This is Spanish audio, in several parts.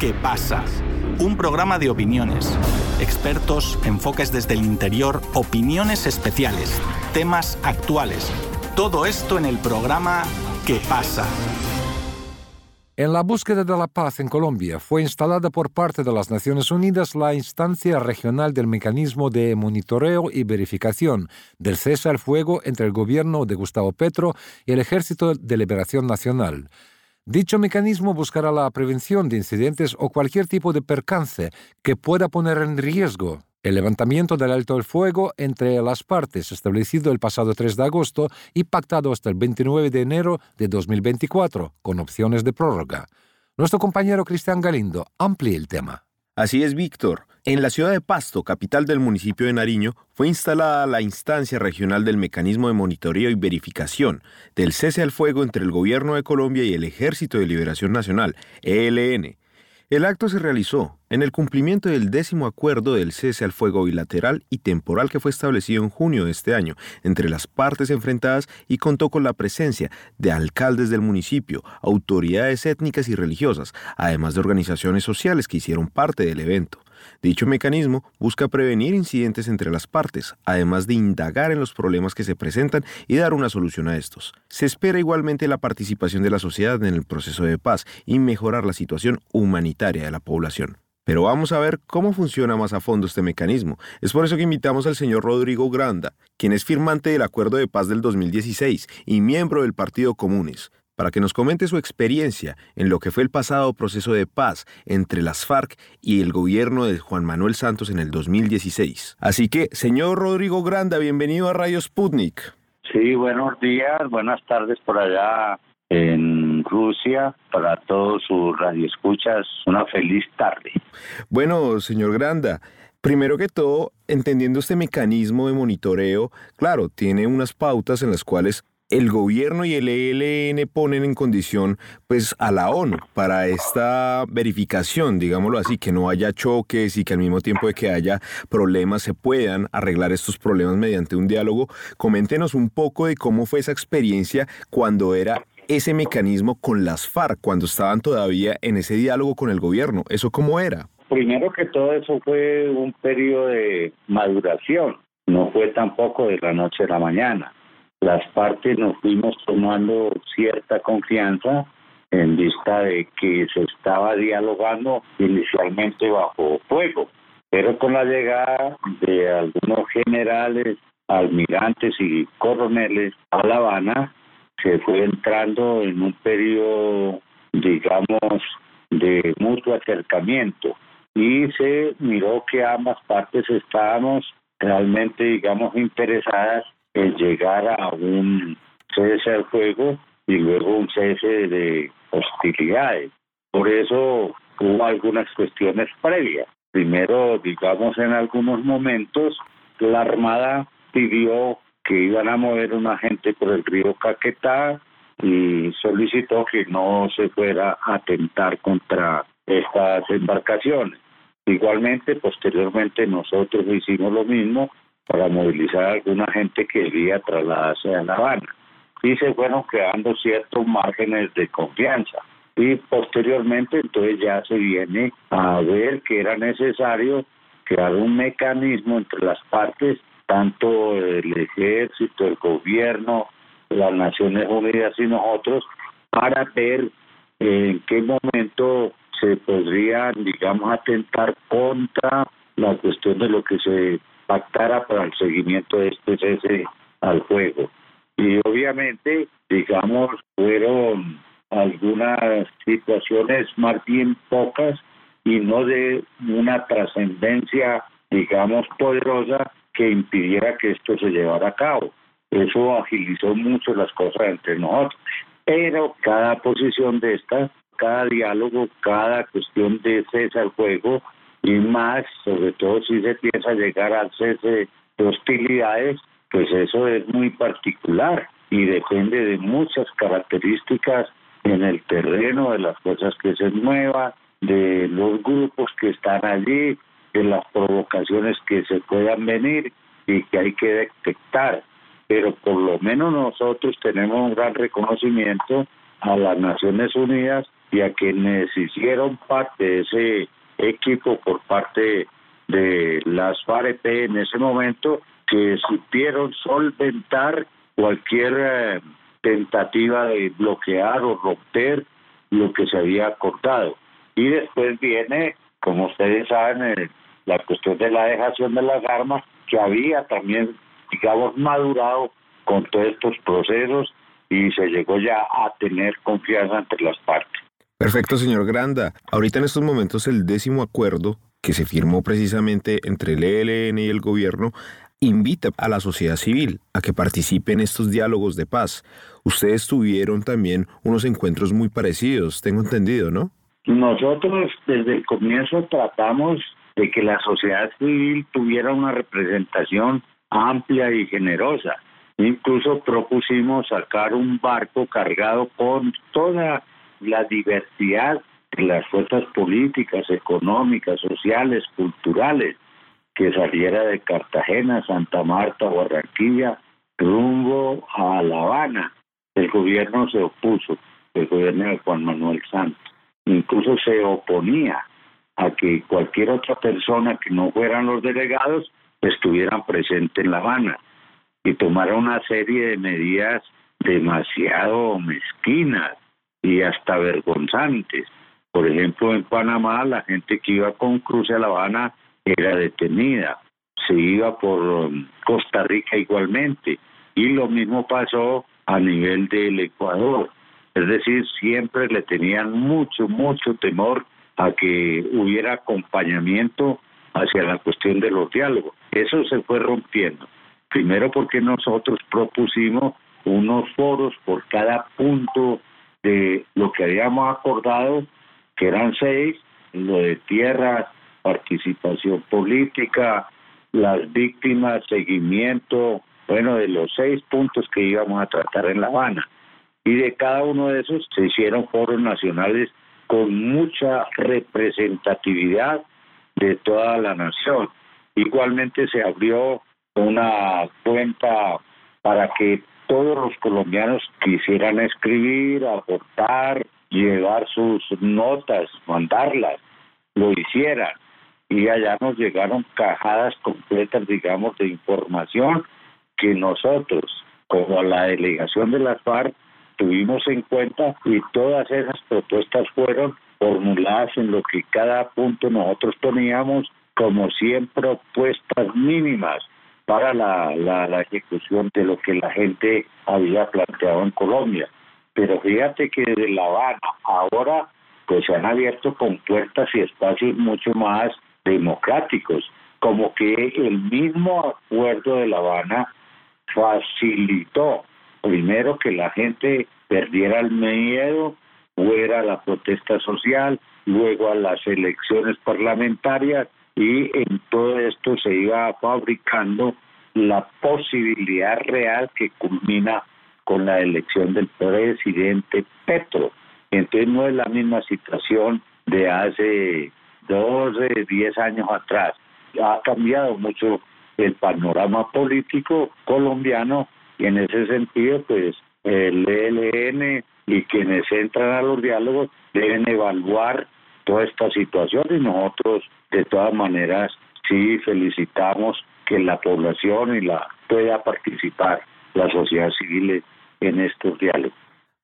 ¿Qué pasa? Un programa de opiniones, expertos, enfoques desde el interior, opiniones especiales, temas actuales. Todo esto en el programa ¿Qué pasa? En la búsqueda de la paz en Colombia fue instalada por parte de las Naciones Unidas la instancia regional del mecanismo de monitoreo y verificación del cese al fuego entre el gobierno de Gustavo Petro y el Ejército de Liberación Nacional. Dicho mecanismo buscará la prevención de incidentes o cualquier tipo de percance que pueda poner en riesgo el levantamiento del alto el fuego entre las partes establecido el pasado 3 de agosto y pactado hasta el 29 de enero de 2024, con opciones de prórroga. Nuestro compañero Cristian Galindo amplía el tema. Así es, Víctor. En la ciudad de Pasto, capital del municipio de Nariño, fue instalada la instancia regional del mecanismo de monitoreo y verificación del cese al fuego entre el Gobierno de Colombia y el Ejército de Liberación Nacional, ELN, el acto se realizó en el cumplimiento del décimo acuerdo del cese al fuego bilateral y temporal que fue establecido en junio de este año entre las partes enfrentadas y contó con la presencia de alcaldes del municipio, autoridades étnicas y religiosas, además de organizaciones sociales que hicieron parte del evento. Dicho mecanismo busca prevenir incidentes entre las partes, además de indagar en los problemas que se presentan y dar una solución a estos. Se espera igualmente la participación de la sociedad en el proceso de paz y mejorar la situación humanitaria de la población. Pero vamos a ver cómo funciona más a fondo este mecanismo. Es por eso que invitamos al señor Rodrigo Granda, quien es firmante del Acuerdo de Paz del 2016 y miembro del Partido Comunes para que nos comente su experiencia en lo que fue el pasado proceso de paz entre las FARC y el gobierno de Juan Manuel Santos en el 2016. Así que, señor Rodrigo Granda, bienvenido a Radio Sputnik. Sí, buenos días, buenas tardes por allá en Rusia, para todos sus radioescuchas, una feliz tarde. Bueno, señor Granda, Primero que todo, entendiendo este mecanismo de monitoreo, claro, tiene unas pautas en las cuales el gobierno y el ELN ponen en condición pues a la ONU para esta verificación, digámoslo así, que no haya choques y que al mismo tiempo de que haya problemas se puedan arreglar estos problemas mediante un diálogo. Coméntenos un poco de cómo fue esa experiencia cuando era ese mecanismo con las FARC, cuando estaban todavía en ese diálogo con el gobierno. ¿Eso cómo era? Primero que todo eso fue un periodo de maduración, no fue tampoco de la noche a la mañana las partes nos fuimos tomando cierta confianza en vista de que se estaba dialogando inicialmente bajo fuego, pero con la llegada de algunos generales, almirantes y coroneles a La Habana, se fue entrando en un periodo, digamos, de mutuo acercamiento. Y se miró que ambas partes estábamos realmente, digamos, interesadas el llegar a un cese al fuego y luego un cese de hostilidades. Por eso hubo algunas cuestiones previas. Primero, digamos, en algunos momentos, la Armada pidió que iban a mover una gente por el río Caquetá y solicitó que no se fuera a atentar contra estas embarcaciones. Igualmente, posteriormente nosotros hicimos lo mismo para movilizar a alguna gente que quería trasladarse a La Habana. Y se fueron creando ciertos márgenes de confianza. Y posteriormente entonces ya se viene a ver que era necesario crear un mecanismo entre las partes, tanto el ejército, el gobierno, las Naciones Unidas y nosotros, para ver en qué momento se podría, digamos, atentar contra la cuestión de lo que se pactara para el seguimiento de este cese al fuego. Y obviamente, digamos, fueron algunas situaciones más bien pocas y no de una trascendencia, digamos, poderosa que impidiera que esto se llevara a cabo. Eso agilizó mucho las cosas entre nosotros. Pero cada posición de esta, cada diálogo, cada cuestión de cese al fuego, y más, sobre todo si se piensa llegar al cese de hostilidades, pues eso es muy particular y depende de muchas características en el terreno, de las cosas que se muevan, de los grupos que están allí, de las provocaciones que se puedan venir y que hay que detectar. Pero por lo menos nosotros tenemos un gran reconocimiento a las Naciones Unidas y a quienes hicieron parte de ese equipo por parte de las FAREP en ese momento que supieron solventar cualquier eh, tentativa de bloquear o romper lo que se había acordado. Y después viene, como ustedes saben, eh, la cuestión de la dejación de las armas, que había también, digamos, madurado con todos estos procesos y se llegó ya a tener confianza entre las partes. Perfecto, señor Granda. Ahorita en estos momentos el décimo acuerdo que se firmó precisamente entre el ELN y el gobierno invita a la sociedad civil a que participe en estos diálogos de paz. Ustedes tuvieron también unos encuentros muy parecidos, tengo entendido, ¿no? Nosotros desde el comienzo tratamos de que la sociedad civil tuviera una representación amplia y generosa. Incluso propusimos sacar un barco cargado con toda la diversidad de las fuerzas políticas, económicas, sociales, culturales, que saliera de Cartagena, Santa Marta, Barranquilla, rumbo a La Habana. El gobierno se opuso, el gobierno de Juan Manuel Santos. Incluso se oponía a que cualquier otra persona que no fueran los delegados estuvieran presentes en La Habana y tomara una serie de medidas demasiado mezquinas y hasta vergonzantes. Por ejemplo, en Panamá la gente que iba con cruce a La Habana era detenida, se iba por um, Costa Rica igualmente y lo mismo pasó a nivel del Ecuador. Es decir, siempre le tenían mucho, mucho temor a que hubiera acompañamiento hacia la cuestión de los diálogos. Eso se fue rompiendo. Primero porque nosotros propusimos unos foros por cada punto de lo que habíamos acordado, que eran seis, lo de tierra, participación política, las víctimas, seguimiento, bueno, de los seis puntos que íbamos a tratar en La Habana. Y de cada uno de esos se hicieron foros nacionales con mucha representatividad de toda la nación. Igualmente se abrió una cuenta para que todos los colombianos quisieran escribir, aportar, llevar sus notas, mandarlas, lo hicieran. Y allá nos llegaron cajadas completas, digamos, de información que nosotros, como la delegación de las FARC, tuvimos en cuenta y todas esas propuestas fueron formuladas en lo que cada punto nosotros poníamos como 100 propuestas mínimas para la, la, ejecución de lo que la gente había planteado en Colombia. Pero fíjate que desde La Habana ahora pues se han abierto con puertas y espacios mucho más democráticos, como que el mismo acuerdo de La Habana facilitó primero que la gente perdiera el miedo, fuera la protesta social, luego a las elecciones parlamentarias y en todo esto se iba fabricando la posibilidad real que culmina con la elección del presidente Petro. Entonces no es la misma situación de hace 12, 10 años atrás. Ha cambiado mucho el panorama político colombiano y en ese sentido pues el ELN y quienes entran a los diálogos deben evaluar esta situación y nosotros de todas maneras sí felicitamos que la población y la pueda participar la sociedad civil en estos diálogos.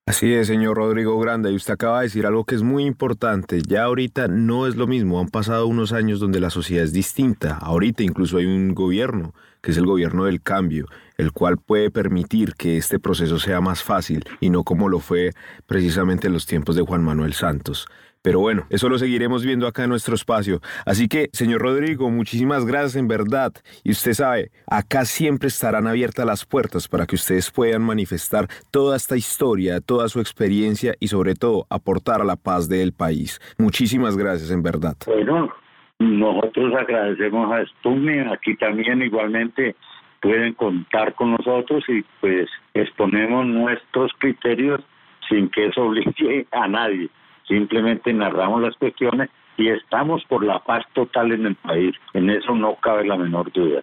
Así es, señor Rodrigo Grande, y usted acaba de decir algo que es muy importante. Ya ahorita no es lo mismo, han pasado unos años donde la sociedad es distinta. Ahorita incluso hay un gobierno, que es el gobierno del cambio, el cual puede permitir que este proceso sea más fácil y no como lo fue precisamente en los tiempos de Juan Manuel Santos. Pero bueno, eso lo seguiremos viendo acá en nuestro espacio. Así que, señor Rodrigo, muchísimas gracias en verdad. Y usted sabe, acá siempre estarán abiertas las puertas para que ustedes puedan manifestar toda esta historia, toda su experiencia y sobre todo aportar a la paz del país. Muchísimas gracias en verdad. Bueno, nosotros agradecemos a Sputnik, aquí también igualmente pueden contar con nosotros y pues exponemos nuestros criterios sin que eso obligue a nadie simplemente narramos las cuestiones y estamos por la paz total en el país. En eso no cabe la menor duda.